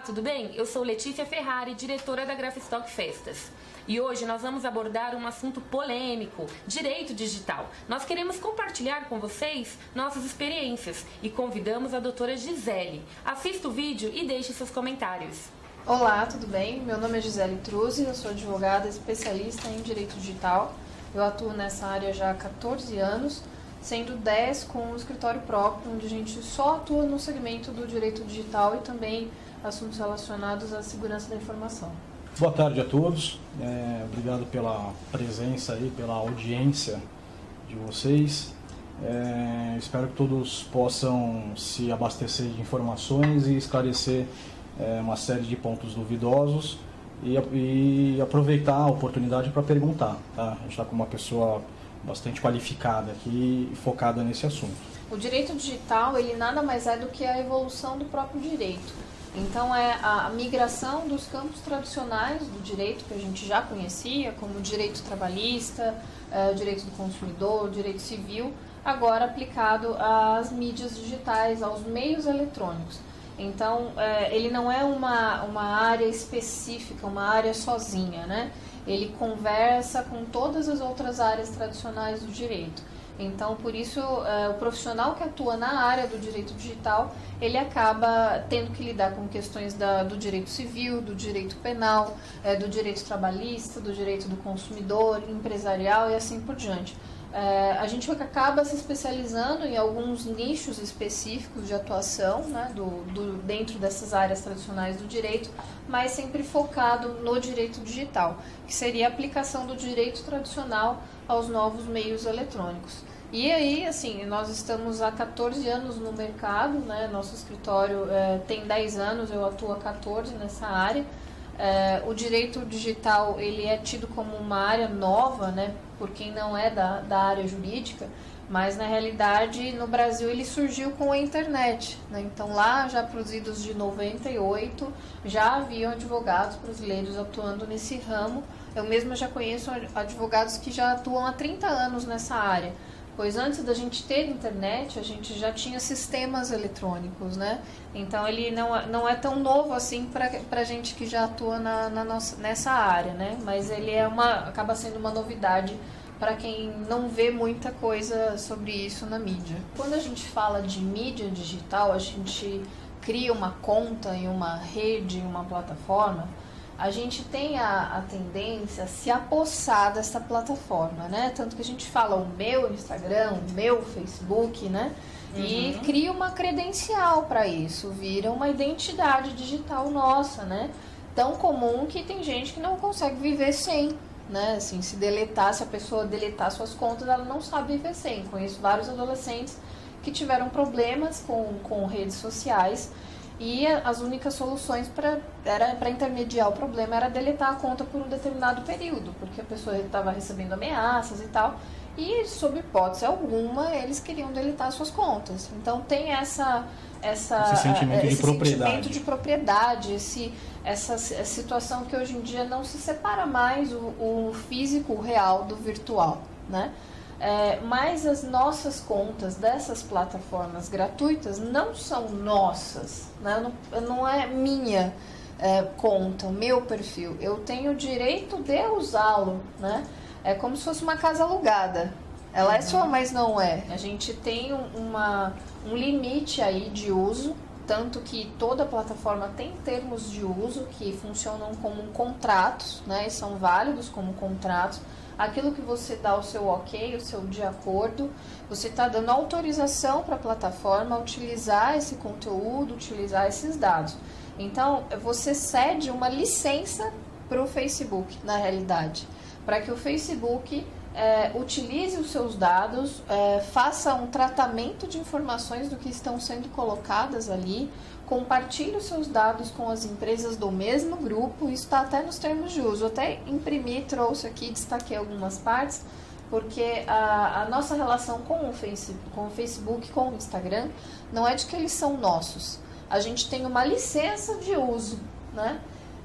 Olá, tudo bem? Eu sou Letícia Ferrari, diretora da Grafstock Festas. E hoje nós vamos abordar um assunto polêmico, direito digital. Nós queremos compartilhar com vocês nossas experiências e convidamos a doutora Gisele. Assista o vídeo e deixe seus comentários. Olá, tudo bem? Meu nome é Gisele Truzzi, eu sou advogada especialista em direito digital. Eu atuo nessa área já há 14 anos, sendo 10 com um escritório próprio, onde a gente só atua no segmento do direito digital e também assuntos relacionados à segurança da informação. Boa tarde a todos, é, obrigado pela presença e pela audiência de vocês. É, espero que todos possam se abastecer de informações e esclarecer é, uma série de pontos duvidosos e, e aproveitar a oportunidade para perguntar. Tá? A gente está com uma pessoa bastante qualificada aqui e focada nesse assunto. O direito digital ele nada mais é do que a evolução do próprio direito. Então é a migração dos campos tradicionais do direito que a gente já conhecia, como direito trabalhista, o direito do consumidor, direito civil, agora aplicado às mídias digitais, aos meios eletrônicos. Então é, ele não é uma, uma área específica, uma área sozinha, né? Ele conversa com todas as outras áreas tradicionais do direito. Então, por isso, é, o profissional que atua na área do direito digital, ele acaba tendo que lidar com questões da, do direito civil, do direito penal, é, do direito trabalhista, do direito do consumidor, empresarial e assim por diante. É, a gente acaba se especializando em alguns nichos específicos de atuação né, do, do, dentro dessas áreas tradicionais do direito, mas sempre focado no direito digital, que seria a aplicação do direito tradicional aos novos meios eletrônicos. E aí, assim, nós estamos há 14 anos no mercado, né? Nosso escritório é, tem 10 anos, eu atuo há 14 nessa área. É, o direito digital ele é tido como uma área nova, né, por quem não é da, da área jurídica, mas na realidade no Brasil ele surgiu com a internet. Né? Então lá já para os idos de 98 já haviam advogados brasileiros atuando nesse ramo. Eu mesma já conheço advogados que já atuam há 30 anos nessa área pois antes da gente ter internet, a gente já tinha sistemas eletrônicos, né? Então ele não, é, não é tão novo assim para gente que já atua na, na nossa, nessa área, né? Mas ele é uma, acaba sendo uma novidade para quem não vê muita coisa sobre isso na mídia. Quando a gente fala de mídia digital, a gente cria uma conta em uma rede, em uma plataforma, a gente tem a, a, tendência a se apossar dessa plataforma, né? Tanto que a gente fala o meu Instagram, o meu Facebook, né? Uhum. E cria uma credencial para isso, vira uma identidade digital nossa, né? Tão comum que tem gente que não consegue viver sem, né? Assim, se deletar, se a pessoa deletar suas contas, ela não sabe viver sem. Conheço vários adolescentes que tiveram problemas com, com redes sociais e as únicas soluções para intermediar o problema era deletar a conta por um determinado período, porque a pessoa estava recebendo ameaças e tal. E, sob hipótese alguma, eles queriam deletar suas contas. Então tem essa essa esse sentimento, esse de, propriedade. sentimento de propriedade, esse, essa situação que hoje em dia não se separa mais o, o físico, o real do virtual, né? É, mas as nossas contas dessas plataformas gratuitas não são nossas, né? não, não é minha é, conta, meu perfil. Eu tenho o direito de usá-lo, né? É como se fosse uma casa alugada. Ela é sua, mas não é. A gente tem uma, um limite aí de uso, tanto que toda plataforma tem termos de uso que funcionam como contratos, né? E são válidos como contratos aquilo que você dá o seu ok, o seu de acordo, você está dando autorização para a plataforma utilizar esse conteúdo, utilizar esses dados. Então, você cede uma licença para o Facebook, na realidade, para que o Facebook é, utilize os seus dados, é, faça um tratamento de informações do que estão sendo colocadas ali, compartilhe os seus dados com as empresas do mesmo grupo, isso está até nos termos de uso. Eu até imprimi, trouxe aqui, destaquei algumas partes, porque a, a nossa relação com o, face, com o Facebook, com o Instagram, não é de que eles são nossos. A gente tem uma licença de uso, né?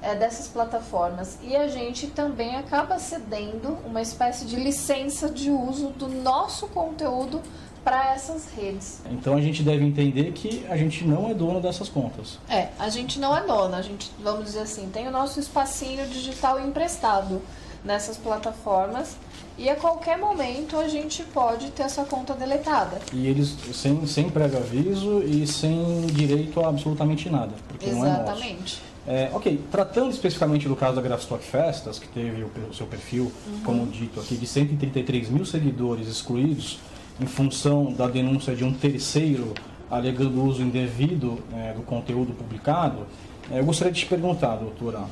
É, dessas plataformas e a gente também acaba cedendo uma espécie de licença de uso do nosso conteúdo para essas redes. Então a gente deve entender que a gente não é dono dessas contas. É, a gente não é dona, a gente, vamos dizer assim, tem o nosso espacinho digital emprestado nessas plataformas e a qualquer momento a gente pode ter essa conta deletada. E eles sem, sem prévio aviso e sem direito a absolutamente nada, porque Exatamente. não é nosso. É, ok, tratando especificamente do caso da Grafstock Festas, que teve o, o seu perfil, uhum. como dito aqui, de 133 mil seguidores excluídos em função da denúncia de um terceiro alegando uso indevido é, do conteúdo publicado, é, eu gostaria de te perguntar, doutora,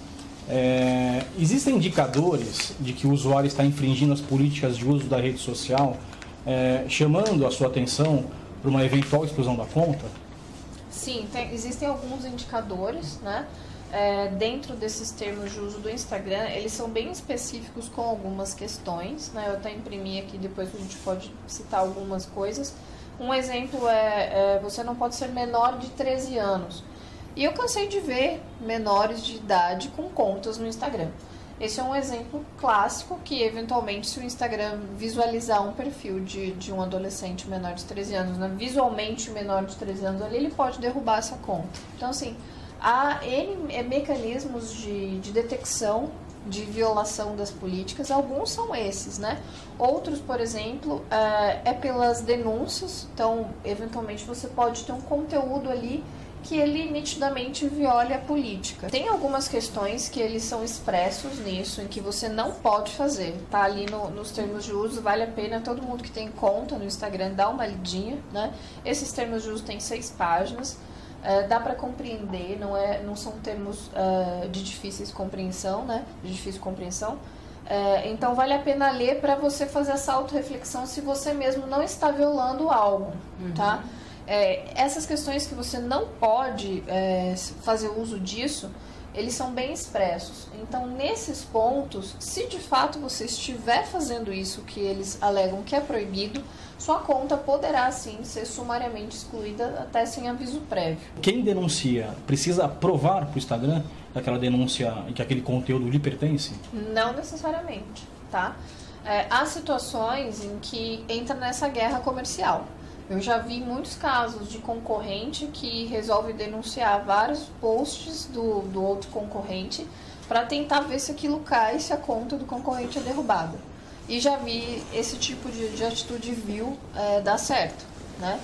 é, existem indicadores de que o usuário está infringindo as políticas de uso da rede social, é, chamando a sua atenção para uma eventual exclusão da conta? Sim, tem, existem alguns indicadores, né? É, dentro desses termos de uso do Instagram, eles são bem específicos com algumas questões, né? Eu até imprimi aqui, depois a gente pode citar algumas coisas. Um exemplo é, é você não pode ser menor de 13 anos. E eu cansei de ver menores de idade com contas no Instagram. Esse é um exemplo clássico que, eventualmente, se o Instagram visualizar um perfil de, de um adolescente menor de 13 anos, né, visualmente menor de 13 anos ali, ele pode derrubar essa conta. Então, assim, há N mecanismos de, de detecção de violação das políticas, alguns são esses, né? Outros, por exemplo, é, é pelas denúncias, então, eventualmente, você pode ter um conteúdo ali que ele nitidamente viole a política. Tem algumas questões que eles são expressos nisso, em que você não pode fazer. Tá ali no, nos termos de uso, vale a pena todo mundo que tem conta no Instagram dar uma lidinha, né? Esses termos de uso têm seis páginas. Uh, dá para compreender, não, é, não são termos uh, de difícil compreensão, né? De difícil compreensão. Uh, então vale a pena ler para você fazer essa autorreflexão se você mesmo não está violando algo, uhum. tá? É, essas questões que você não pode é, fazer uso disso, eles são bem expressos. Então, nesses pontos, se de fato você estiver fazendo isso que eles alegam que é proibido, sua conta poderá sim ser sumariamente excluída até sem aviso prévio. Quem denuncia precisa provar para o Instagram aquela denúncia e que aquele conteúdo lhe pertence? Não necessariamente, tá? É, há situações em que entra nessa guerra comercial. Eu já vi muitos casos de concorrente que resolve denunciar vários posts do, do outro concorrente para tentar ver se aquilo cai, se a conta do concorrente é derrubada. E já vi esse tipo de, de atitude vil é, dar certo. Né?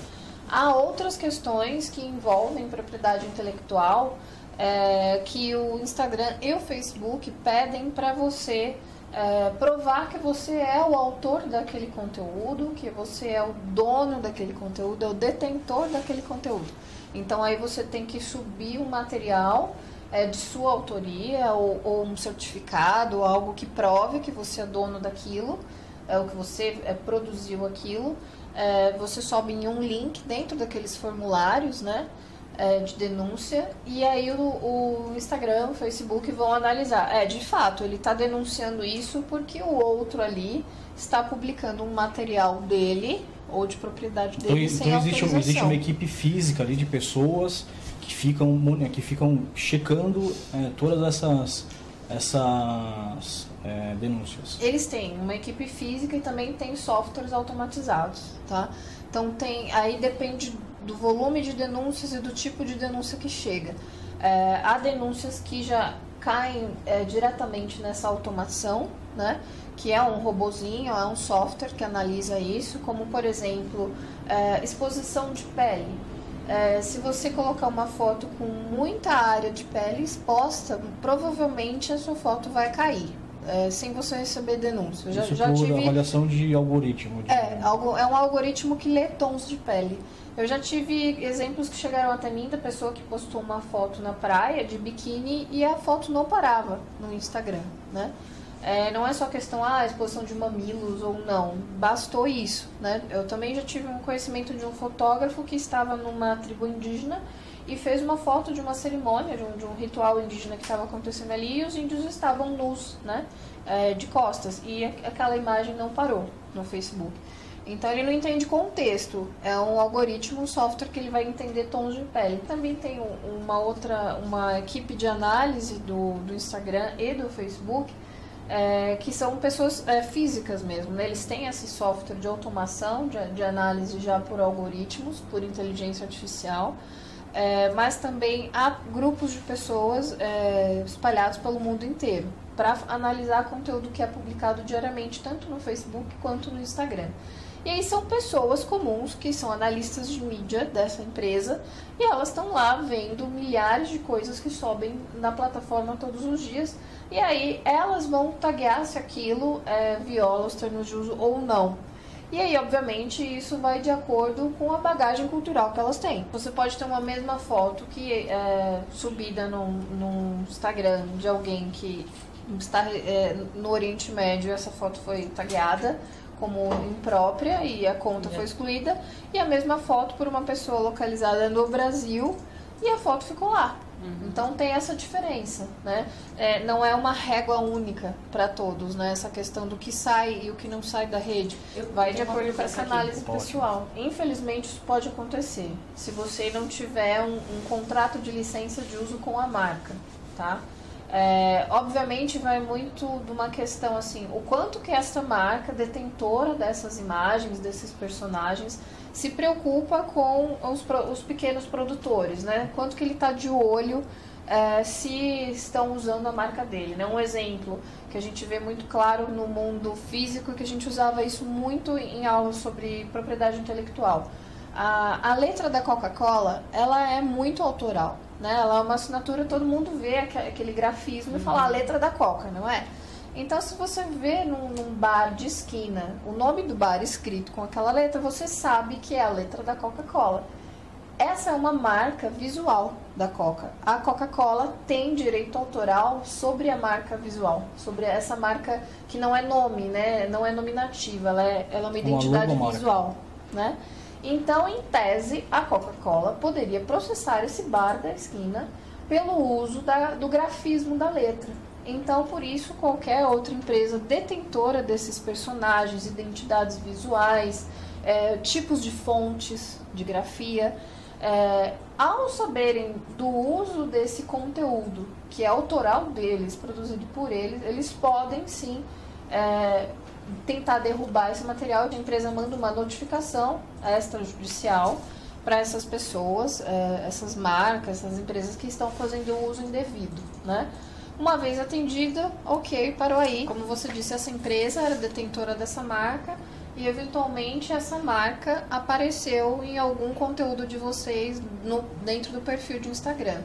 Há outras questões que envolvem propriedade intelectual é, que o Instagram e o Facebook pedem para você é, provar que você é o autor daquele conteúdo, que você é o dono daquele conteúdo, é o detentor daquele conteúdo. Então aí você tem que subir um material é, de sua autoria ou, ou, um certificado, ou algo que prove que você é dono daquilo, é o que você é, produziu aquilo. É, você sobe em um link dentro daqueles formulários, né? é, de denúncia e aí o, o, Instagram, o Facebook vão analisar. É, de fato, ele está denunciando isso porque o outro ali está publicando um material dele ou de propriedade então, dele então, sem então existe, existe uma equipe física ali de pessoas que ficam, que ficam checando é, todas essas, essas é, denúncias. Eles têm uma equipe física e também tem softwares automatizados, tá? Então tem, aí depende do volume de denúncias e do tipo de denúncia que chega. É, há denúncias que já caem é, diretamente nessa automação, né? que é um robozinho, é um software que analisa isso, como por exemplo é, exposição de pele. É, se você colocar uma foto com muita área de pele exposta, provavelmente a sua foto vai cair. É, sem você receber denúncia. Eu já, Isso já por tive... avaliação de algoritmo. De... É, é um algoritmo que lê tons de pele. Eu já tive exemplos que chegaram até mim da pessoa que postou uma foto na praia de biquíni e a foto não parava no Instagram, né? É, não é só questão, ah, exposição de mamilos ou não. Bastou isso, né? Eu também já tive um conhecimento de um fotógrafo que estava numa tribo indígena e fez uma foto de uma cerimônia, de um, de um ritual indígena que estava acontecendo ali e os índios estavam nus, né? É, de costas. E aquela imagem não parou no Facebook. Então ele não entende contexto. É um algoritmo, um software que ele vai entender tons de pele. Também tem uma outra, uma equipe de análise do, do Instagram e do Facebook é, que são pessoas é, físicas mesmo. Né? Eles têm esse software de automação, de, de análise já por algoritmos, por inteligência artificial. É, mas também há grupos de pessoas é, espalhados pelo mundo inteiro para analisar conteúdo que é publicado diariamente, tanto no Facebook quanto no Instagram. E aí são pessoas comuns que são analistas de mídia dessa empresa e elas estão lá vendo milhares de coisas que sobem na plataforma todos os dias. E aí elas vão taguear se aquilo é, viola os termos de uso ou não. E aí, obviamente, isso vai de acordo com a bagagem cultural que elas têm. Você pode ter uma mesma foto que é subida no, Instagram de alguém que está é, no Oriente Médio, essa foto foi tagueada como imprópria e a conta foi excluída, e a mesma foto por uma pessoa localizada no Brasil e a foto ficou lá. Uhum. Então tem essa diferença, né? É, não é uma régua única para todos, né? Essa questão do que sai e o que não sai da rede Eu vai de acordo com essa análise aqui. pessoal. Infelizmente isso pode acontecer se você não tiver um, um contrato de licença de uso com a marca, tá? É, obviamente vai muito de uma questão assim, o quanto que essa marca detentora dessas imagens, desses personagens, se preocupa com os, os pequenos produtores, né? Quanto que ele está de olho é, se estão usando a marca dele. Né? Um exemplo que a gente vê muito claro no mundo físico, que a gente usava isso muito em aulas sobre propriedade intelectual. A, a letra da Coca-Cola, ela é muito autoral né? Ela é uma assinatura, todo mundo vê aquele grafismo uhum. e fala a letra da Coca, não é? Então, se você vê num, num, bar de esquina o nome do bar escrito com aquela letra, você sabe que é a letra da Coca-Cola. Essa é uma marca visual da Coca. A Coca-Cola tem direito autoral sobre a marca visual, sobre essa marca que não é nome, né? Não é nominativa, ela é, ela é uma identidade uma visual, né? Então, em tese, a Coca-Cola poderia processar esse bar da esquina pelo uso da, do grafismo da letra. Então, por isso, qualquer outra empresa detentora desses personagens, identidades visuais, é, tipos de fontes de grafia, é, ao saberem do uso desse conteúdo, que é autoral deles, produzido por eles, eles podem sim é, tentar derrubar esse material, a empresa manda uma notificação extrajudicial para essas pessoas, é, essas marcas, essas empresas que estão fazendo uso indevido, né? Uma vez atendida, ok, parou aí. Como você disse, essa empresa era detentora dessa marca e eventualmente essa marca apareceu em algum conteúdo de vocês no, dentro do perfil de Instagram.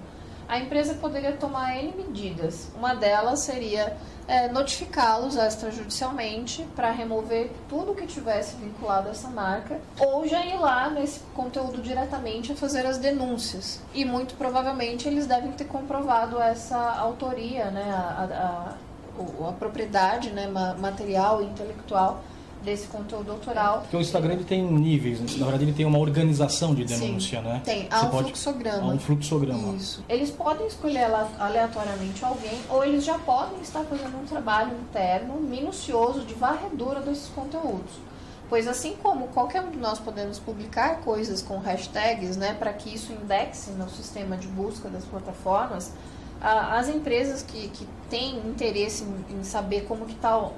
A empresa poderia tomar N medidas. Uma delas seria é, notificá-los extrajudicialmente para remover tudo que tivesse vinculado a essa marca, ou já ir lá nesse conteúdo diretamente a fazer as denúncias. E muito provavelmente eles devem ter comprovado essa autoria, né, a, a, a, a propriedade né, material e intelectual desse conteúdo autoral. Porque o Instagram ele tem níveis, na verdade ele tem uma organização de denúncia, Sim, né? Tem, há Você um pode... fluxograma. Há um fluxograma. Isso. Eles podem escolher aleatoriamente alguém ou eles já podem estar fazendo um trabalho interno minucioso de varredura desses conteúdos. Pois assim como qualquer um de nós podemos publicar coisas com hashtags, né, para que isso indexe no sistema de busca das plataformas, as empresas que, que têm interesse em, em saber como que está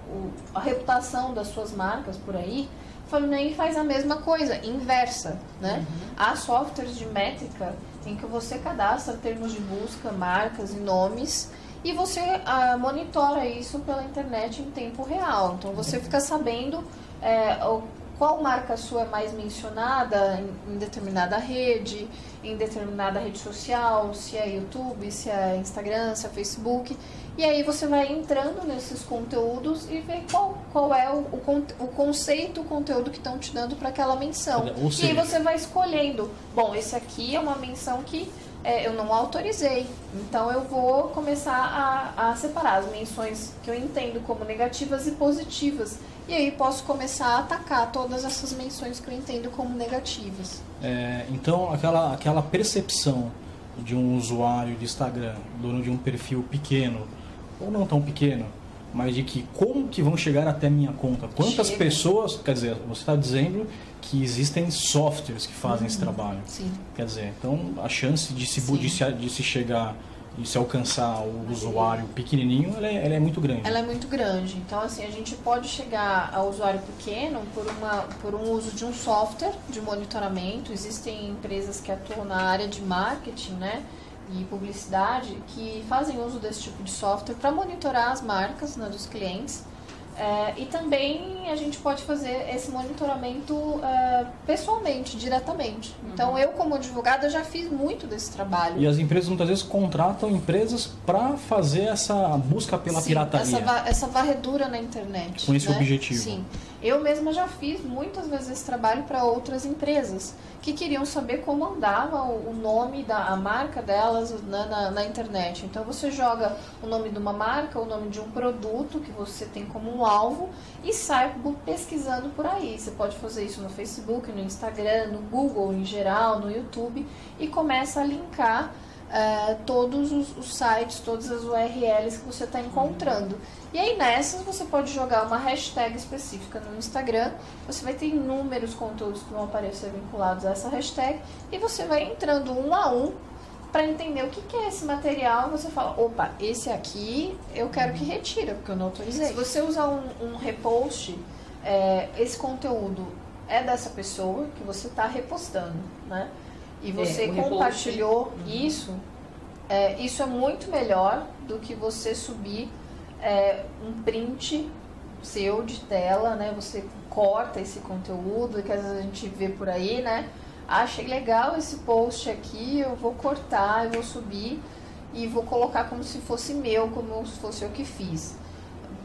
a reputação das suas marcas por aí, Fluminense faz a mesma coisa, inversa, né? Uhum. Há softwares de métrica em que você cadastra termos de busca, marcas e nomes e você ah, monitora isso pela internet em tempo real. Então você uhum. fica sabendo é, qual marca sua é mais mencionada em, em, determinada rede, em determinada rede social, se é YouTube, se é Instagram, se é Facebook. E aí você vai entrando nesses conteúdos e vê qual, qual é o, o, o conceito, o conteúdo que estão te dando para aquela menção. E aí você vai escolhendo, bom, esse aqui é uma menção que é, eu não autorizei. Então eu vou começar a, a separar as menções que eu entendo como negativas e positivas e aí posso começar a atacar todas essas menções que eu entendo como negativas. É, então, aquela, aquela percepção de um usuário de Instagram, dono de um perfil pequeno, ou não tão pequeno, mas de que como que vão chegar até minha conta? Quantas Chega. pessoas, quer dizer, você está dizendo que existem softwares que fazem uhum, esse trabalho. Sim. Quer dizer, então a chance de se, de se, de se chegar e se alcançar o usuário pequenininho, ela é, ela é, muito grande. Ela é muito grande. Então, assim, a gente pode chegar ao usuário pequeno por, uma, por um uso de um software de monitoramento. Existem empresas que atuam na área de marketing, né? E publicidade que fazem uso desse tipo de software para monitorar as marcas né, dos clientes é, e também a gente pode fazer esse monitoramento é, pessoalmente, diretamente. Então, uhum. eu, como advogada, já fiz muito desse trabalho. E as empresas muitas vezes contratam empresas para fazer essa busca pela Sim, pirataria. Essa, essa varredura na internet. Com esse né? objetivo. Sim. Eu mesma já fiz muitas vezes esse trabalho para outras empresas que queriam saber como andava o nome da marca delas na, na, na, internet. Então você joga o nome de uma marca, o nome de um produto que você tem como um alvo e sai pesquisando por aí. Você pode fazer isso no Facebook, no Instagram, no Google em geral, no YouTube e começa a linkar uh, todos os, os, sites, todas as URLs que você está encontrando. E aí nessas você pode jogar uma hashtag específica no Instagram, você vai ter inúmeros conteúdos que vão aparecer vinculados a essa hashtag e você vai entrando um a um para entender o que, que, é esse material. Você fala, opa, esse aqui eu quero que retira, porque eu não autorizei. Se você usar um, um repost, é, esse conteúdo é dessa pessoa que você está repostando, né? E você é, compartilhou repost. Uhum. isso, é, isso é muito melhor do que você subir é, um print seu de tela, né? Você corta esse conteúdo que às vezes a gente vê por aí, né? Achei legal esse post aqui, eu vou cortar, eu vou subir e vou colocar como se fosse meu, como se fosse eu que fiz.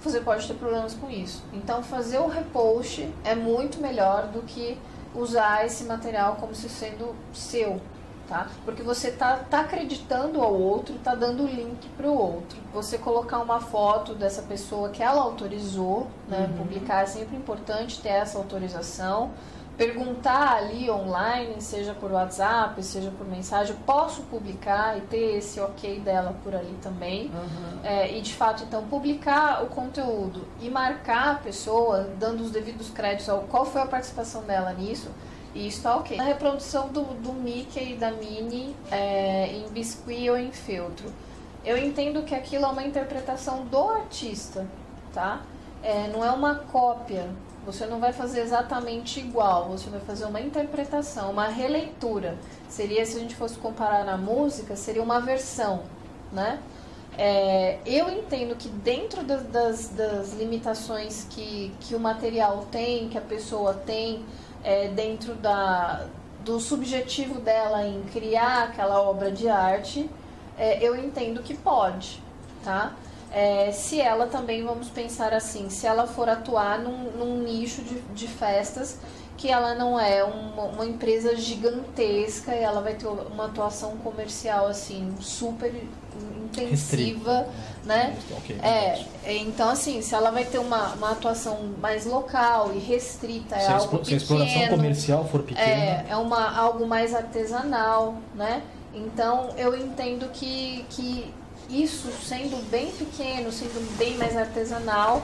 Você pode ter problemas com isso. Então, fazer o repost é muito melhor do que usar esse material como se sendo seu, tá? Porque você tá, tá acreditando ao outro, tá dando link para o outro. Você colocar uma foto dessa pessoa que ela autorizou, né? Uhum. Publicar é sempre importante ter essa autorização perguntar ali online, seja por WhatsApp, seja por mensagem, posso publicar e ter esse ok dela por ali também. Uhum. É, e de fato, então, publicar o conteúdo e marcar a pessoa, dando os devidos créditos ao qual foi a participação dela nisso, e isso tá ok. A reprodução do, do Mickey e da Minnie é, em biscuit ou em feltro. Eu entendo que aquilo é uma interpretação do artista, tá? É, não é uma cópia você não vai fazer exatamente igual, você vai fazer uma interpretação, uma releitura. Seria, se a gente fosse comparar na música, seria uma versão, né? É, eu entendo que dentro das, das, das, limitações que, que o material tem, que a pessoa tem, é, dentro da, do subjetivo dela em criar aquela obra de arte, é, eu entendo que pode, tá? É, se ela também, vamos pensar assim, se ela for atuar num, num nicho de, de, festas que ela não é uma, uma, empresa gigantesca e ela vai ter uma atuação comercial assim super intensiva, Restrito. né? Okay, é, então assim, se ela vai ter uma, uma atuação mais local e restrita, é se algo a, pequeno, se a exploração comercial for pequena, é, é uma algo mais artesanal, né? Então eu entendo que, que isso sendo bem pequeno, sendo bem mais artesanal,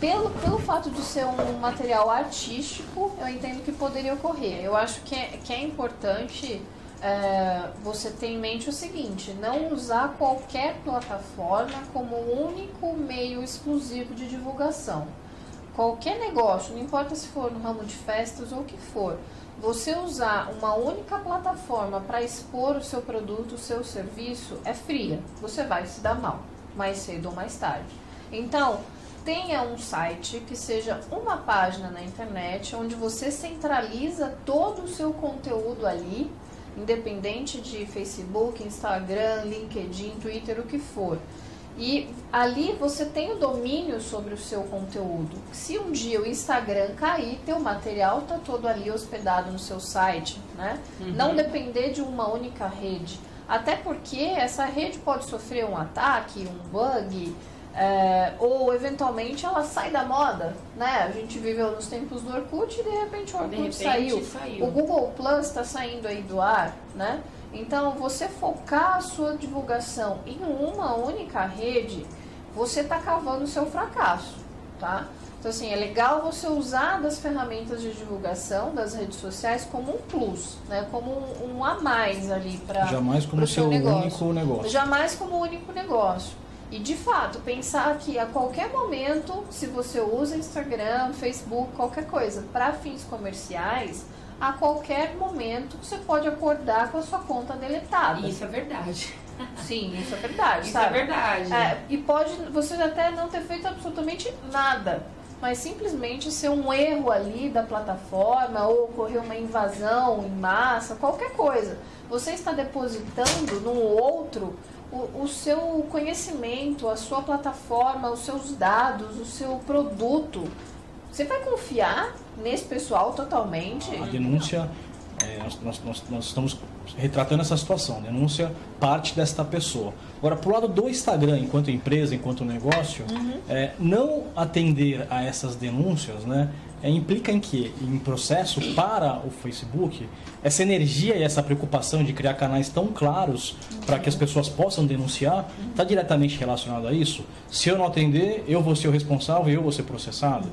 pelo, pelo fato de ser um material artístico, eu entendo que poderia ocorrer. Eu acho que é, que é importante é, você ter em mente o seguinte: não usar qualquer plataforma como único meio exclusivo de divulgação. Qualquer negócio, não importa se for no ramo de festas ou o que for, você usar uma única plataforma para expor o seu produto, o seu serviço, é fria. Você vai se dar mal, mais cedo ou mais tarde. Então, tenha um site que seja uma página na internet onde você centraliza todo o seu conteúdo ali, independente de Facebook, Instagram, LinkedIn, Twitter, o que for. E ali você tem o domínio sobre o seu conteúdo. Se um dia o Instagram cair, teu material está todo ali hospedado no seu site, né? Uhum. Não depender de uma única rede. Até porque essa rede pode sofrer um ataque, um bug, é, ou eventualmente ela sai da moda, né? A gente viveu nos tempos do Orkut e de repente o Orkut repente, saiu. saiu. O Google Plus está saindo aí do ar, né? Então, você focar a sua divulgação em uma única rede, você está cavando o seu fracasso, tá? Então, assim, é legal você usar das ferramentas de divulgação das redes sociais como um plus, né? Como um, um a mais ali para Jamais como seu, seu negócio. único negócio. Jamais como único negócio. E de fato, pensar que a qualquer momento, se você usa Instagram, Facebook, qualquer coisa, para fins comerciais, a qualquer momento você pode acordar com a sua conta deletada. Isso é verdade. Sim, isso é verdade. Isso sabe? é verdade. É, e pode você até não ter feito absolutamente nada, mas simplesmente ser um erro ali da plataforma ou ocorrer uma invasão em massa, qualquer coisa. Você está depositando num outro o, o seu conhecimento, a sua plataforma, os seus dados, o seu produto. Você vai confiar nesse pessoal totalmente? A denúncia, é, nós, nós, nós, estamos retratando essa situação. A denúncia parte desta pessoa. Agora, para o lado do Instagram, enquanto empresa, enquanto negócio, uhum. é, não atender a essas denúncias, né? é, implica em que, em processo para o Facebook, essa energia e essa preocupação de criar canais tão claros para que as pessoas possam denunciar, está diretamente relacionado a isso? Se eu não atender, eu vou ser o responsável e eu vou ser processado?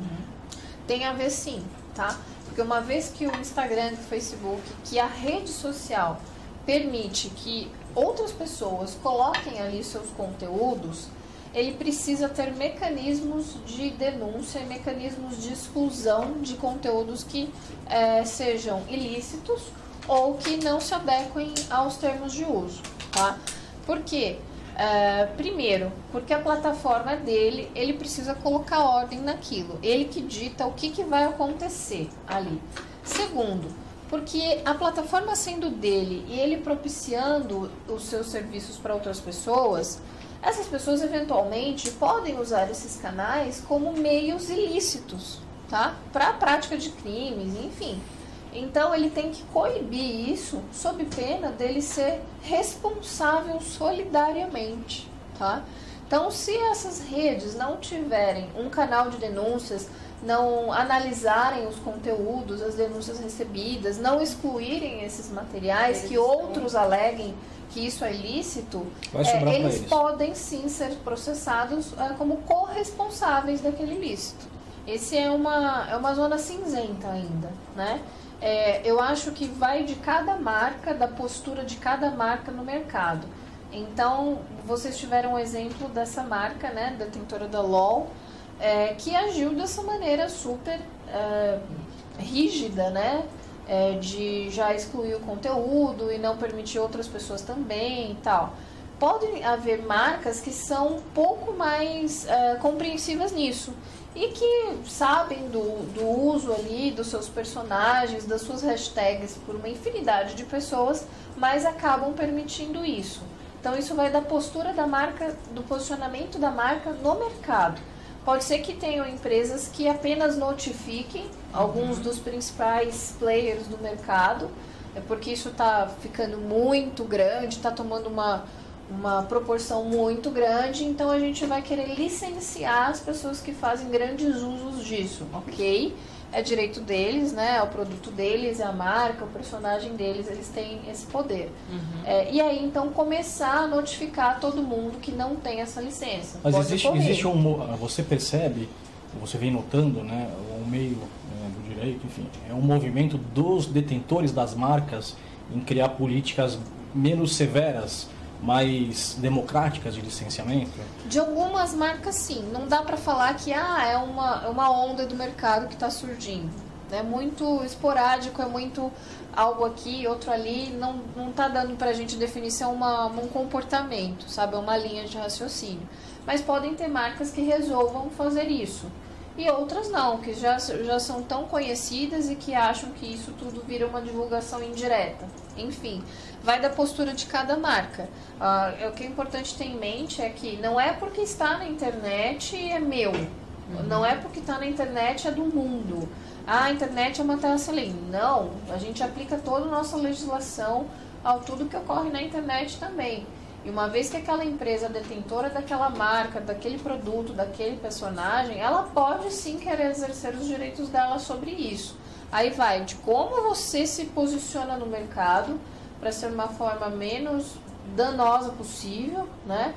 Tem a ver sim, tá? Porque uma vez que o Instagram, o Facebook, que a rede social permite que outras pessoas coloquem ali seus conteúdos, ele precisa ter mecanismos de denúncia e mecanismos de exclusão de conteúdos que é, sejam ilícitos ou que não se adequem aos termos de uso, tá? Por quê? É, primeiro, porque a plataforma dele, ele precisa colocar ordem naquilo, ele que dita o que, que vai acontecer ali. Segundo, porque a plataforma sendo dele e ele propiciando os seus serviços para outras pessoas, essas pessoas eventualmente podem usar esses canais como meios ilícitos, tá? Para a prática de crimes, enfim. Então ele tem que coibir isso sob pena dele ser responsável solidariamente, tá? Então, se essas redes não tiverem um canal de denúncias, não analisarem os conteúdos, as denúncias recebidas, não excluírem esses materiais, que outros aleguem que isso é ilícito, é, eles, eles, podem sim ser processados é, como corresponsáveis daquele ilícito. Esse é uma, é uma zona cinzenta ainda, né? É, eu acho que vai de cada marca, da postura de cada marca no mercado. Então, vocês tiveram um exemplo dessa marca, né, detentora da LOL, é, que agiu dessa maneira super é, rígida, né? é, de já excluir o conteúdo e não permitir outras pessoas também e tal. Podem haver marcas que são um pouco mais é, compreensivas nisso e que sabem do, do uso ali dos seus personagens, das suas hashtags por uma infinidade de pessoas, mas acabam permitindo isso. Então isso vai da postura da marca, do posicionamento da marca no mercado. Pode ser que tenham empresas que apenas notifiquem alguns dos principais players do mercado, é porque isso está ficando muito grande, está tomando uma, uma proporção muito grande, então a gente vai querer licenciar as pessoas que fazem grandes usos disso, ok? É direito deles, né? É o produto deles, é a marca, o personagem deles, eles têm esse poder. Uhum. É, e aí, então, começar a notificar todo mundo que não tem essa licença. Mas existe, existe um. Você percebe, você vem notando, né? O meio né, do direito, enfim, é um movimento dos detentores das marcas em criar políticas menos severas mais democráticas de licenciamento? De algumas marcas, sim. Não dá para falar que ah, é uma, é uma onda do mercado que está surgindo. É muito esporádico, é muito algo aqui, outro ali. Não, não tá dando para a gente definir se é uma, um comportamento, sabe? É uma linha de raciocínio. Mas podem ter marcas que resolvam fazer isso. E outras não, que já, já são tão conhecidas e que acham que isso tudo vira uma divulgação indireta. Enfim, vai da postura de cada marca. Uh, o que é importante ter em mente é que não é porque está na internet é meu. Uhum. Não é porque está na internet é do mundo. Ah, a internet é uma terra sem Não, a gente aplica toda a nossa legislação ao tudo que ocorre na internet também. E uma vez que aquela empresa é detentora daquela marca, daquele produto, daquele personagem, ela pode sim querer exercer os direitos dela sobre isso. Aí vai de como você se posiciona no mercado para ser uma forma menos danosa possível, né?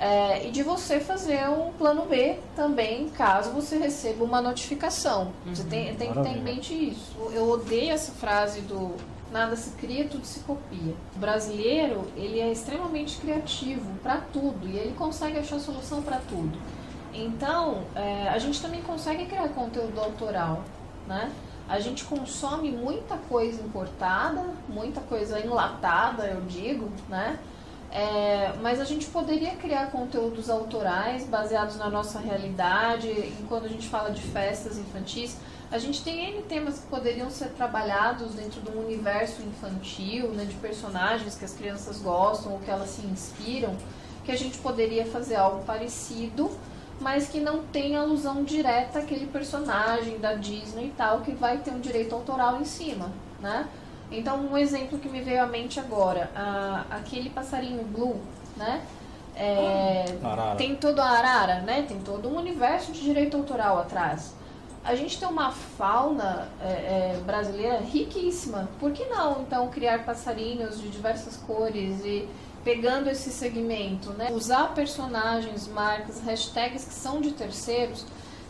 É, e de você fazer um plano B também, caso você receba uma notificação. Uhum, você tem, tem que ter em mente isso. Eu odeio essa frase do nada se cria, tudo se copia. O brasileiro, ele é extremamente criativo para tudo e ele consegue achar solução para tudo. Então, é, a gente também consegue criar conteúdo autoral, né? A gente consome muita coisa importada, muita coisa enlatada, eu digo, né? É, mas a gente poderia criar conteúdos autorais baseados na nossa realidade. E quando a gente fala de festas infantis, a gente tem N temas que poderiam ser trabalhados dentro de um universo infantil, né, de personagens que as crianças gostam ou que elas se inspiram, que a gente poderia fazer algo parecido, mas que não tem alusão direta àquele personagem da Disney e tal, que vai ter um direito autoral em cima, né? Então, um exemplo que me veio à mente agora, a, aquele passarinho blue, né? É, tem todo a arara, né? Tem todo um universo de direito autoral atrás. A gente tem uma fauna é, é, brasileira riquíssima. Por que não, então, criar passarinhos de diversas cores e pegando esse segmento, né? Usar personagens, marcas, hashtags que são de terceiros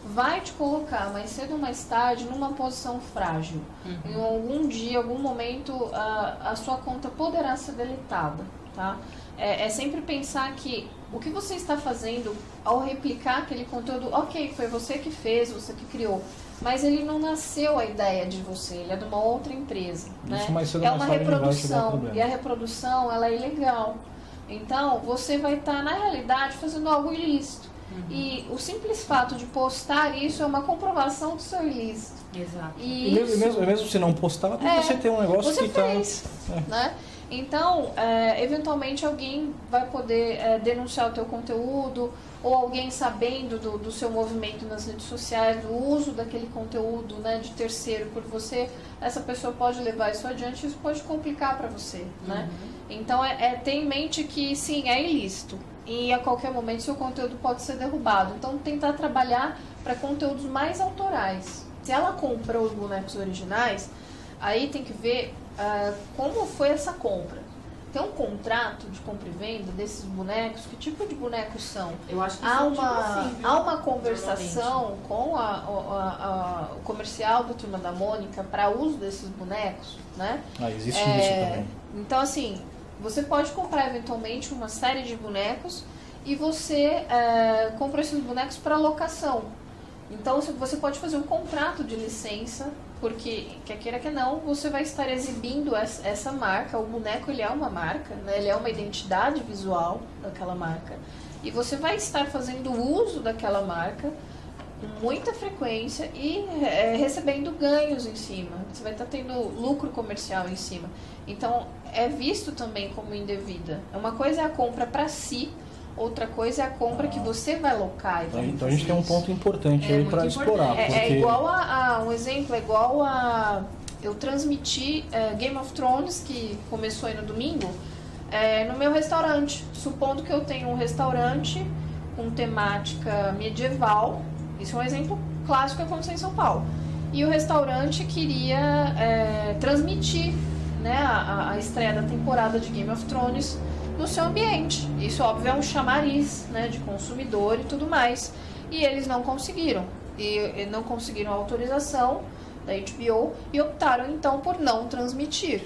vai te colocar mais cedo ou mais tarde numa posição frágil. Uhum. Em algum dia, algum momento, a, a sua conta poderá ser deletada, tá? É, é, sempre pensar que o que você está fazendo ao replicar aquele conteúdo, ok, foi você que fez, você que criou, mas ele não nasceu a ideia de você, ele é de uma outra empresa, né? é uma reprodução e a reprodução ela é ilegal. Então você vai estar na realidade fazendo algo ilícito. Uhum. E o simples fato de postar isso é uma comprovação do seu ilícito. Exato. E, e mesmo, mesmo, mesmo, se não postar, é, você tem um negócio que está. É. Né? Então, é, eventualmente alguém vai poder é, denunciar o teu conteúdo ou alguém sabendo do, do, seu movimento nas redes sociais, do uso daquele conteúdo né, de terceiro por você, essa pessoa pode levar isso adiante e isso pode complicar para você. Né? Uhum. Então, é, é ter em mente que sim, é ilícito e a qualquer momento seu conteúdo pode ser derrubado. Então, tentar trabalhar para conteúdos mais autorais. Se ela comprou os bonecos originais, aí tem que ver uh, como foi essa compra. Tem um contrato de compra e venda desses bonecos? Que tipo de bonecos são? Eu acho que há são uma, tipo assim, há uma conversação com a, a, a, o comercial do Turma da Mônica para uso desses bonecos, né? Ah, existe é, isso também. Então, assim, você pode comprar eventualmente uma série de bonecos e você é, compra esses bonecos para locação. Então você pode fazer um contrato de licença, porque quer queira que não, você vai estar exibindo essa marca. O boneco ele é uma marca, né? ele é uma identidade visual daquela marca. E você vai estar fazendo uso daquela marca com muita frequência e é, recebendo ganhos em cima. Você vai estar tendo lucro comercial em cima. Então, é visto também como indevida. Uma coisa é a compra para si, outra coisa é a compra que você vai locar. Então, então a gente tem um ponto importante é aí para explorar. É, porque... é, igual a, a, um exemplo, é igual a eu transmiti é, Game of Thrones que começou aí no domingo é, no meu restaurante. Supondo que eu tenho um restaurante com temática medieval, isso é um exemplo clássico que aconteceu em São Paulo. E o restaurante queria é, transmitir né, a, a, estreia da temporada de Game of Thrones no seu ambiente. Isso, óbvio, é um chamariz né, de consumidor e tudo mais. E eles não conseguiram. E, não conseguiram a autorização da HBO e optaram então por não transmitir.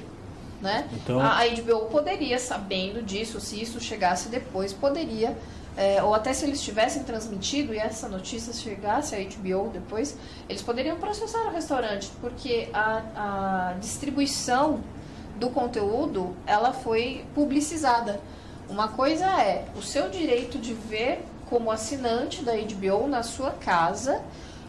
Né? Então... A, a HBO poderia, sabendo disso, se isso chegasse depois, poderia é, ou até se eles tivessem transmitido e essa notícia chegasse à HBO depois, eles poderiam processar o restaurante, porque a, a distribuição do conteúdo, ela foi publicizada. Uma coisa é o seu direito de ver como assinante da HBO na sua casa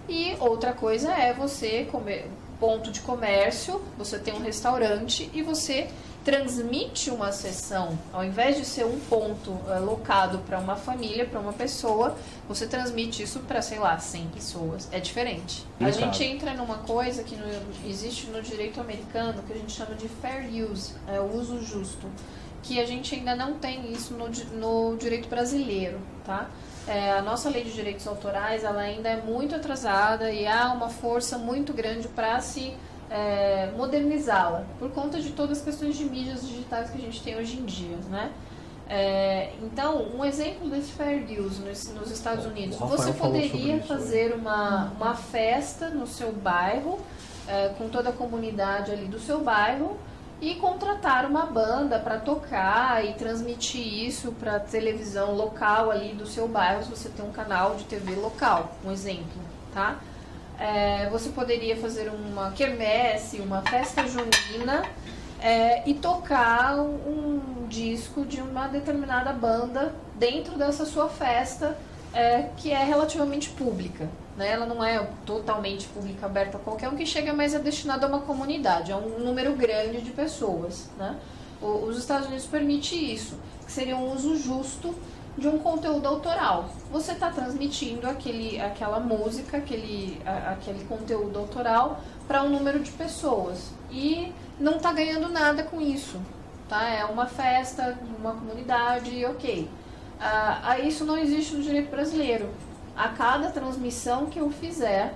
e outra coisa é você comer ponto de comércio, você tem um restaurante e você transmite uma sessão, ao invés de ser um ponto é, locado para uma família, para uma pessoa, você transmite isso para, sei lá, 100 pessoas. É diferente. A gente entra numa coisa que no, existe no direito americano que a gente chama de fair use, é, uso justo, que a gente ainda não tem isso no, no direito brasileiro, tá? É, a nossa lei de direitos autorais ela ainda é muito atrasada e há uma força muito grande para se é, modernizá-la, por conta de todas as questões de mídias digitais que a gente tem hoje em dia, né? É, então, um exemplo desse fair use nos, nos Estados Unidos, você poderia fazer uma, uma festa no seu bairro, é, com toda a comunidade ali do seu bairro, e contratar uma banda para tocar e transmitir isso para televisão local ali do seu bairro, se você tem um canal de TV local, um exemplo, tá? É, você poderia fazer uma quermesse, uma festa junina é, e tocar um, disco de uma determinada banda dentro dessa sua festa é, que é relativamente pública. Né? Ela não é totalmente pública, aberta a qualquer um que chega, mas é destinada a uma comunidade, a um número grande de pessoas. Né? O, os Estados Unidos permite isso, que seria um uso justo de um conteúdo autoral. Você está transmitindo aquele, aquela música, aquele, a, aquele conteúdo autoral para um número de pessoas e não está ganhando nada com isso. Tá? É uma festa, uma comunidade, ok. Ah, isso não existe no direito brasileiro. A cada transmissão que eu fizer,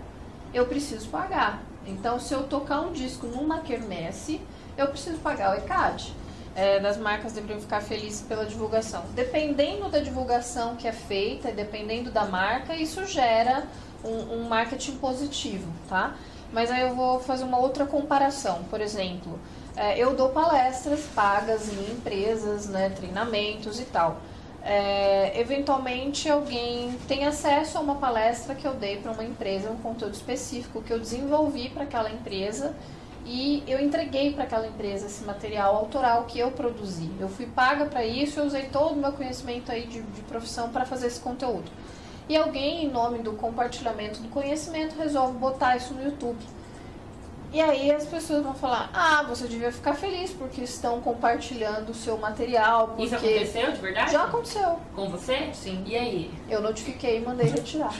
eu preciso pagar. Então, se eu tocar um disco numa quermesse, eu preciso pagar o ECAD é, das marcas deveriam ficar felizes pela divulgação. Dependendo da divulgação que é feita, dependendo da marca, isso gera um, um marketing positivo, tá? Mas aí eu vou fazer uma outra comparação. Por exemplo, é, eu dou palestras pagas em empresas, né, treinamentos e tal. É, eventualmente alguém tem acesso a uma palestra que eu dei para uma empresa, um conteúdo específico que eu desenvolvi para aquela empresa e eu entreguei para aquela empresa esse material autoral que eu produzi. Eu fui paga para isso, eu usei todo o meu conhecimento aí de, de profissão para fazer esse conteúdo. E alguém, em nome do compartilhamento do conhecimento, resolve botar isso no YouTube. E aí as pessoas vão falar: ah, você devia ficar feliz porque estão compartilhando o seu material. Porque... Isso aconteceu de verdade? Já aconteceu. Com você? Sim. E aí? Eu notifiquei e mandei retirar.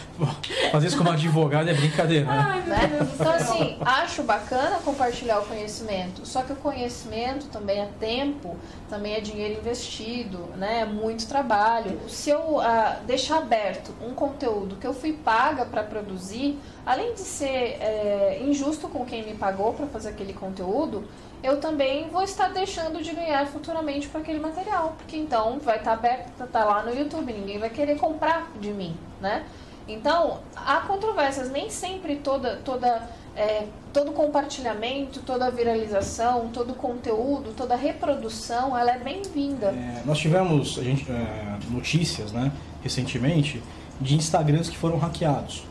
Fazer isso como advogado é brincadeira, né? Ai, né? Então, assim, acho bacana compartilhar o conhecimento. Só que o conhecimento também é tempo, também é dinheiro investido, né? É muito trabalho. Se eu uh, deixar aberto um conteúdo que eu fui paga para produzir, além de ser é, injusto com quem me pagou para fazer aquele conteúdo, eu também vou estar deixando de ganhar futuramente com aquele material, porque então vai estar aberto, tá lá no YouTube, ninguém vai querer comprar de mim, né? Então, há controvérsias, nem sempre toda toda é, todo compartilhamento, toda viralização, todo conteúdo, toda reprodução, ela é bem-vinda. É, nós tivemos gente, é, notícias, né, recentemente, de Instagrams que foram hackeados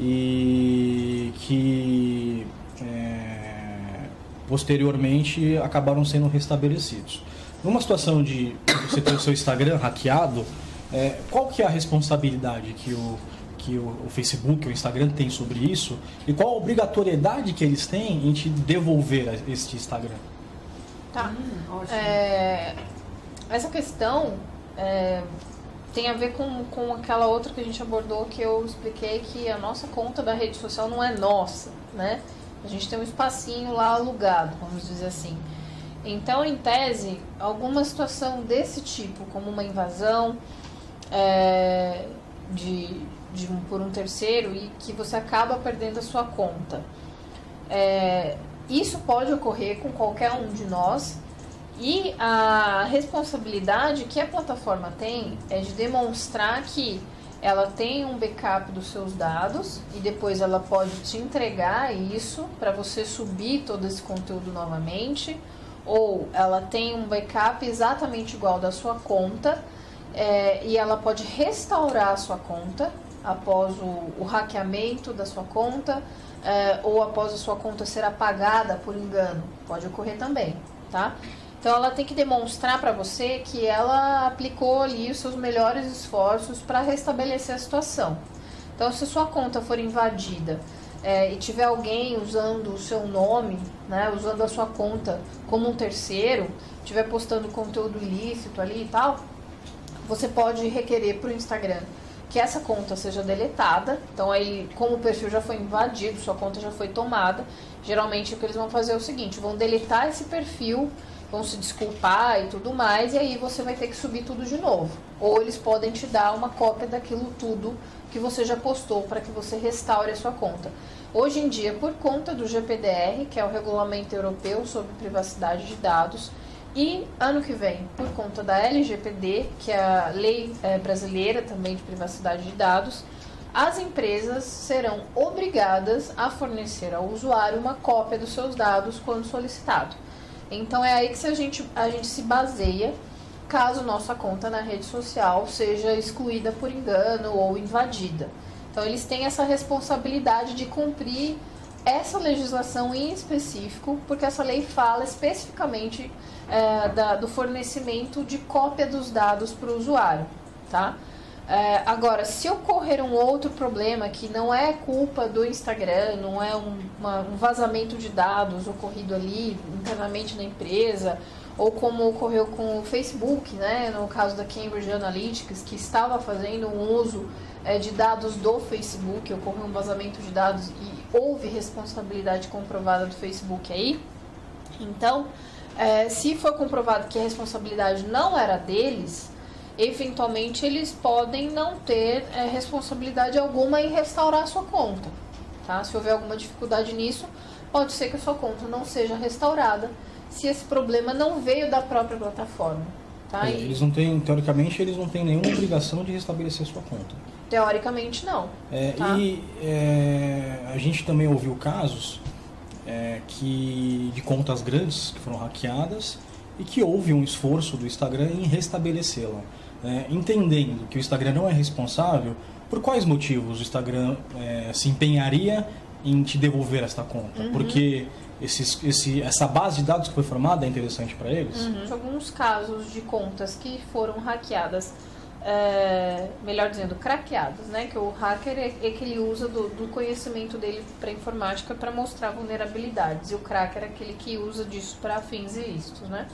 e que é, posteriormente acabaram sendo restabelecidos. Numa situação de você ter o seu Instagram hackeado, é, qual que é a responsabilidade que o, que o, o, Facebook, o Instagram tem sobre isso e qual a obrigatoriedade que eles têm em te devolver este Instagram? Tá. Hum, é, essa questão é, tem a ver com, com aquela outra que a gente abordou que eu expliquei que a nossa conta da rede social não é nossa, né? A gente tem um espacinho lá alugado, vamos dizer assim. Então, em tese, alguma situação desse tipo, como uma invasão é, de, de um, por um terceiro e que você acaba perdendo a sua conta, é, isso pode ocorrer com qualquer um de nós e a responsabilidade que a plataforma tem é de demonstrar que ela tem um backup dos seus dados e depois ela pode te entregar isso para você subir todo esse conteúdo novamente, ou ela tem um backup exatamente igual da sua conta é, e ela pode restaurar a sua conta após o, o hackeamento da sua conta é, ou após a sua conta ser apagada por engano. Pode ocorrer também, tá? Então ela tem que demonstrar para você que ela aplicou ali os seus melhores esforços para restabelecer a situação. Então se sua conta for invadida é, e tiver alguém usando o seu nome, né, usando a sua conta como um terceiro, tiver postando conteúdo ilícito ali e tal, você pode requerer para o Instagram que essa conta seja deletada. Então aí, como o perfil já foi invadido, sua conta já foi tomada, geralmente o que eles vão fazer é o seguinte: vão deletar esse perfil vão se desculpar e tudo mais, e aí você vai ter que subir tudo de novo. Ou eles podem te dar uma cópia daquilo tudo que você já postou para que você restaure a sua conta. Hoje em dia, por conta do GPDR, que é o Regulamento Europeu sobre Privacidade de Dados, E ano que vem, por conta da LGPD, que é a lei é, brasileira também de privacidade de dados, as empresas serão obrigadas a fornecer ao usuário uma cópia dos seus dados quando solicitado. Então é aí que a gente, a gente se baseia caso nossa conta na rede social seja excluída por engano ou invadida. Então eles têm essa responsabilidade de cumprir essa legislação em específico, porque essa lei fala especificamente é, da, do fornecimento de cópia dos dados para o usuário, tá? É, agora, se ocorrer um outro problema que não é culpa do Instagram, não é um, uma, um vazamento de dados ocorrido ali internamente na empresa, ou como ocorreu com o Facebook, né, no caso da Cambridge Analytics, que estava fazendo um uso é, de dados do Facebook, ocorreu um vazamento de dados e houve responsabilidade comprovada do Facebook aí. Então, é, se for comprovado que a responsabilidade não era deles, eventualmente eles podem não ter é, responsabilidade alguma em restaurar a sua conta. Tá? Se houver alguma dificuldade nisso, pode ser que a sua conta não seja restaurada se esse problema não veio da própria plataforma. Tá? É, eles não têm, teoricamente, eles não têm nenhuma obrigação de restabelecer a sua conta. Teoricamente, não. É, tá? E é, a gente também ouviu casos é, que, de contas grandes que foram hackeadas e que houve um esforço do Instagram em restabelecê-la. É, entendendo que o Instagram não é responsável, por quais motivos o Instagram é, se empenharia em te devolver esta conta? Uhum. Porque esses, esse, essa base de dados que foi formada é interessante para eles? Uhum. Alguns casos de contas que foram hackeadas é, melhor dizendo, craqueados, né? Que o hacker é, é que ele usa do, do conhecimento dele para informática para mostrar vulnerabilidades e o cracker é aquele que usa disso para fins ilícitos, né?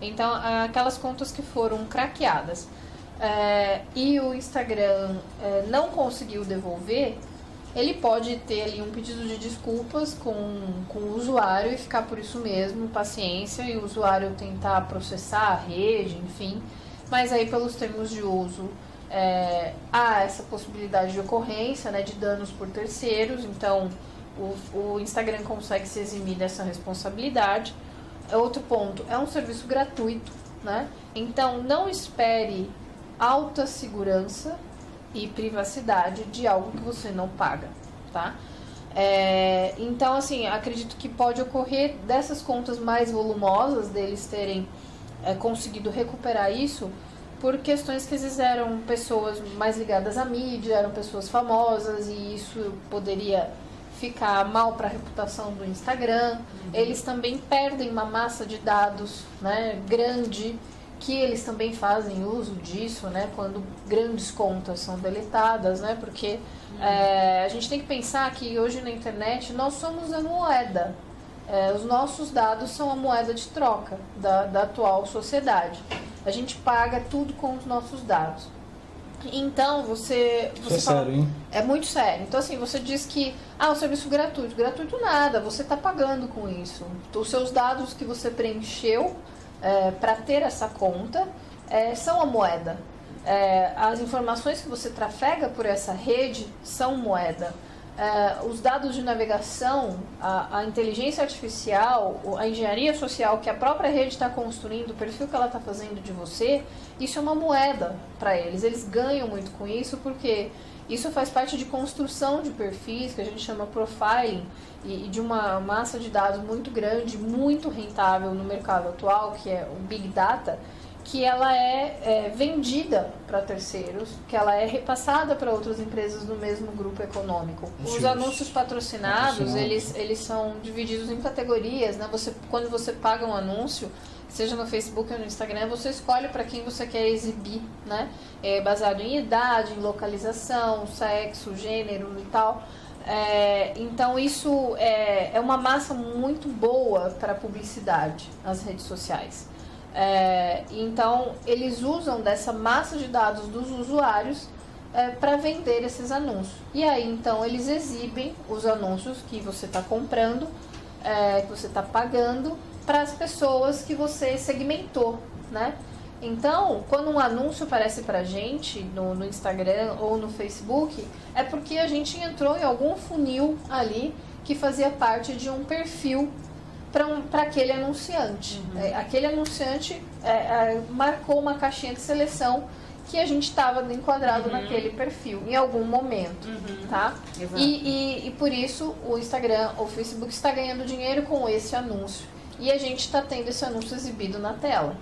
Então, aquelas contas que foram craqueadas é, e o Instagram é, não conseguiu devolver, ele pode ter ali um pedido de desculpas com, com o usuário e ficar por isso mesmo, paciência, e o usuário tentar processar a rede, enfim mas aí pelos termos de uso é, há essa possibilidade de ocorrência né, de danos por terceiros, então o, o Instagram consegue se eximir dessa responsabilidade. Outro ponto, é um serviço gratuito, né? Então não espere alta segurança e privacidade de algo que você não paga, tá? É, então, assim, acredito que pode ocorrer dessas contas mais volumosas, deles terem é, conseguido recuperar isso por questões que eles eram pessoas mais ligadas à mídia, eram pessoas famosas e isso poderia ficar mal para a reputação do Instagram. Uhum. Eles também perdem uma massa de dados né, grande, que eles também fazem uso disso, né, quando grandes contas são deletadas, né, porque uhum. é, a gente tem que pensar que hoje na internet nós somos a moeda é, os nossos dados são a moeda de troca da, da atual sociedade. A gente paga tudo com os nossos dados. Então, você. você é fala, sério, hein? É muito sério. Então, assim, você diz que. Ah, o serviço gratuito. Gratuito nada, você está pagando com isso. Os seus dados que você preencheu é, para ter essa conta é, são a moeda. É, as informações que você trafega por essa rede são moeda uh, os dados de navegação, a, a, inteligência artificial, a engenharia social que a própria rede está construindo, o perfil que ela está fazendo de você, isso é uma moeda para eles. Eles ganham muito com isso porque isso faz parte de construção de perfis, que a gente chama profiling, e, e de uma massa de dados muito grande, muito rentável no mercado atual, que é o Big Data que ela é, é vendida para terceiros, que ela é repassada para outras empresas do mesmo grupo econômico. Os anúncios patrocinados, eles, eles são divididos em categorias, né? Você, quando você paga um anúncio, seja no Facebook ou no Instagram, você escolhe para quem você quer exibir, né? É baseado em idade, em localização, sexo, gênero e tal. É, então isso é, é uma massa muito boa para publicidade, as redes sociais. É, então, eles usam dessa massa de dados dos usuários é, para vender esses anúncios. E aí, então, eles exibem os anúncios que você está comprando, é, que você está pagando, para as pessoas que você segmentou, né? Então, quando um anúncio aparece para gente no, no Instagram ou no Facebook, é porque a gente entrou em algum funil ali que fazia parte de um perfil para um, aquele anunciante. Uhum. É, aquele anunciante é, é, marcou uma caixinha de seleção que a gente estava enquadrado uhum. naquele perfil em algum momento, uhum. tá? E, e, e, por isso o Instagram ou o Facebook está ganhando dinheiro com esse anúncio e a gente está tendo esse anúncio exibido na tela.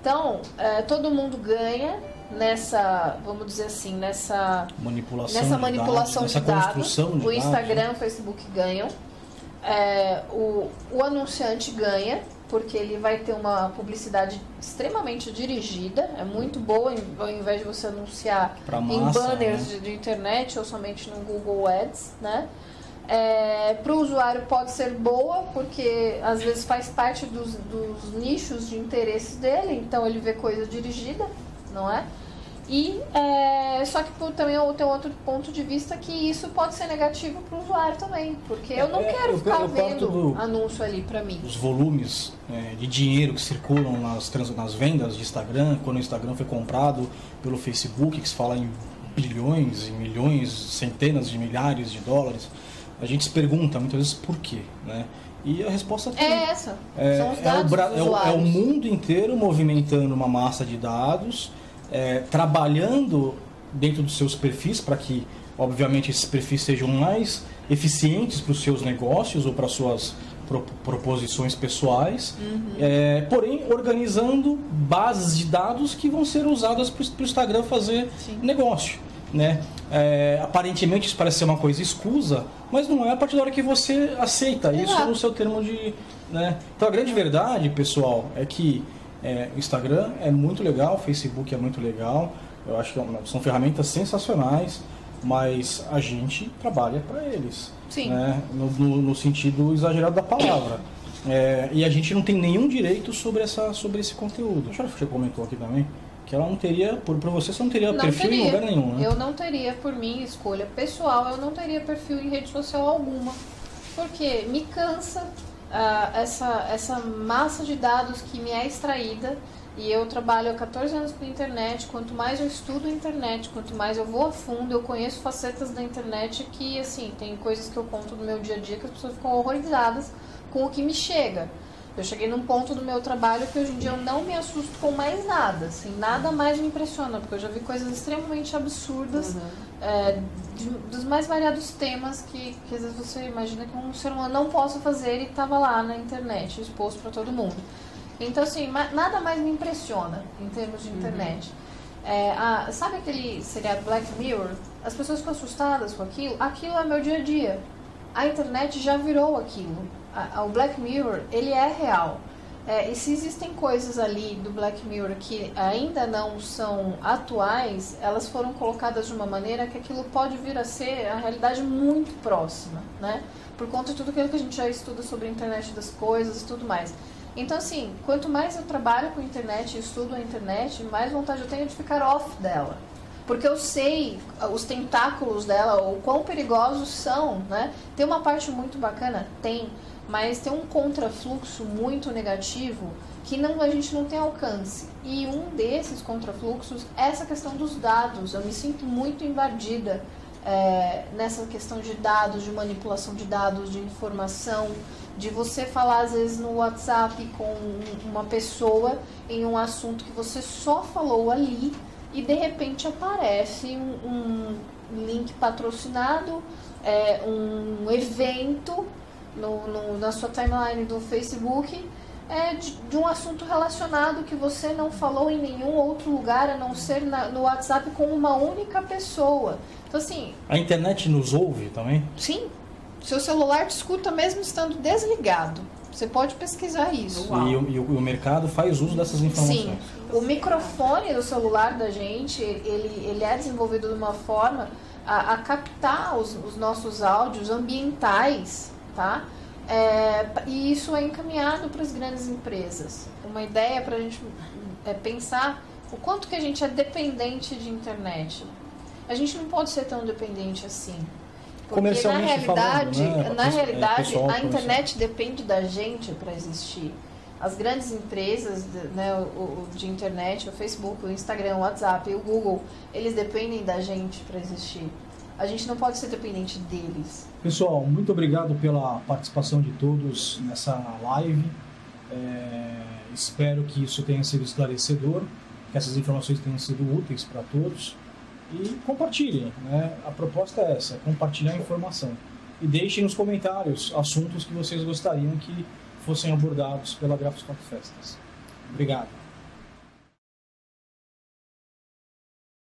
Então é, todo mundo ganha nessa, vamos dizer assim, nessa manipulação, nessa manipulação de dados, de dados. O Instagram, o Facebook ganham. É, o, o anunciante ganha porque ele vai ter uma publicidade extremamente dirigida, é muito boa, ao invés de você anunciar massa, em banners né? de, de, internet ou somente no Google Ads, né? É, para o usuário pode ser boa, porque às vezes faz parte dos, dos nichos de interesses dele, então ele vê coisa dirigida, não é? E é, só que também eu tenho outro ponto de vista que isso pode ser negativo para o usuário também, porque eu não é, quero eu, ficar eu vendo do, anúncio ali para mim. Os volumes é, de dinheiro que circulam nas, trans, nas vendas de Instagram, quando o Instagram foi comprado pelo Facebook, que se fala em bilhões, em milhões, centenas de milhares de dólares, a gente se pergunta muitas vezes por quê, né? E a resposta é essa. É, São os dados é, o, é, o, mundo inteiro movimentando uma massa de dados é, trabalhando dentro dos seus perfis para que, obviamente, esses perfis sejam mais eficientes para os seus negócios ou para suas pro, proposições pessoais, uhum. é, porém organizando bases de dados que vão ser usadas para o Instagram fazer Sim. negócio. Né? É, aparentemente isso parece ser uma coisa escusa, mas não é a partir da hora que você aceita Exato. isso no seu termo de. Né? Então a grande verdade, pessoal, é que é, Instagram é muito legal, Facebook é muito legal. Eu acho que é são ferramentas sensacionais, mas a gente trabalha para eles. Sim. Né? No, no, no, sentido exagerado da palavra. É, e a gente não tem nenhum direito sobre, essa, sobre esse conteúdo. A você comentou aqui também que ela não teria, por, por você, você não teria não perfil teria. em lugar nenhum, né? Eu não teria, por minha escolha pessoal, eu não teria perfil em rede social alguma. Porque me cansa, uh, essa, essa massa de dados que me é extraída e eu trabalho há 14 anos com internet. Quanto mais eu estudo a internet, quanto mais eu vou a fundo, eu conheço facetas da internet que, assim, tem coisas que eu conto no meu dia a dia que as pessoas ficam horrorizadas com o que me chega. Eu cheguei num ponto do meu trabalho que hoje em dia eu não me assusto com mais nada, assim, nada mais me impressiona, porque eu já vi coisas extremamente absurdas, uhum. é, de, dos mais variados temas que, que às vezes você imagina que um ser humano não possa fazer e estava lá na internet, exposto para todo mundo. Então, assim, nada mais me impressiona em termos de uhum. internet. Uhum. É, a, sabe aquele seriado Black Mirror? As pessoas ficam assustadas com aquilo. Aquilo é meu dia a dia. A internet já virou aquilo o Black Mirror, ele é real. É, e se existem coisas ali do Black Mirror que ainda não são atuais, elas foram colocadas de uma maneira que aquilo pode vir a ser a realidade muito próxima, né? Por conta de tudo aquilo que a gente já estuda sobre a internet das coisas e tudo mais. Então, assim, quanto mais eu trabalho com a internet e estudo a internet, mais vontade eu tenho de ficar off dela. Porque eu sei os tentáculos dela, ou quão perigosos são, né? Tem uma parte muito bacana? Tem mas tem um contrafluxo muito negativo que não, a gente não tem alcance. E um desses contrafluxos é essa questão dos dados. Eu me sinto muito invadida é, nessa questão de dados, de manipulação de dados, de informação, de você falar às vezes no WhatsApp com uma pessoa em um assunto que você só falou ali e de repente aparece um, um link patrocinado, é, um evento no, no, na sua timeline do Facebook é de, de, um assunto relacionado que você não falou em nenhum outro lugar a não ser na, no WhatsApp com uma única pessoa. Então, assim. A internet nos ouve também? Sim. Seu celular te escuta mesmo estando desligado. Você pode pesquisar isso. E, o, e, o, mercado faz uso dessas informações. Sim. O microfone do celular da gente, ele, ele é desenvolvido de uma forma a, a captar os, os nossos áudios ambientais tá? É, e isso é encaminhado para as grandes empresas. Uma ideia para a gente é, pensar o quanto que a gente é dependente de internet. A gente não pode ser tão dependente assim. Porque na realidade, falando, né? na realidade é, a internet depende da gente para existir. As grandes empresas né, o, o, de internet, o Facebook, o Instagram, o WhatsApp, o Google, eles dependem da gente para existir. a gente não pode ser dependente deles. Pessoal, muito obrigado pela participação de todos nessa live. É, espero que isso tenha sido esclarecedor, que essas informações tenham sido úteis para todos. E compartilhem, né? A proposta é essa, compartilhar a informação. E deixem nos comentários assuntos que vocês gostariam que fossem abordados pela Graphics Festas. Obrigado.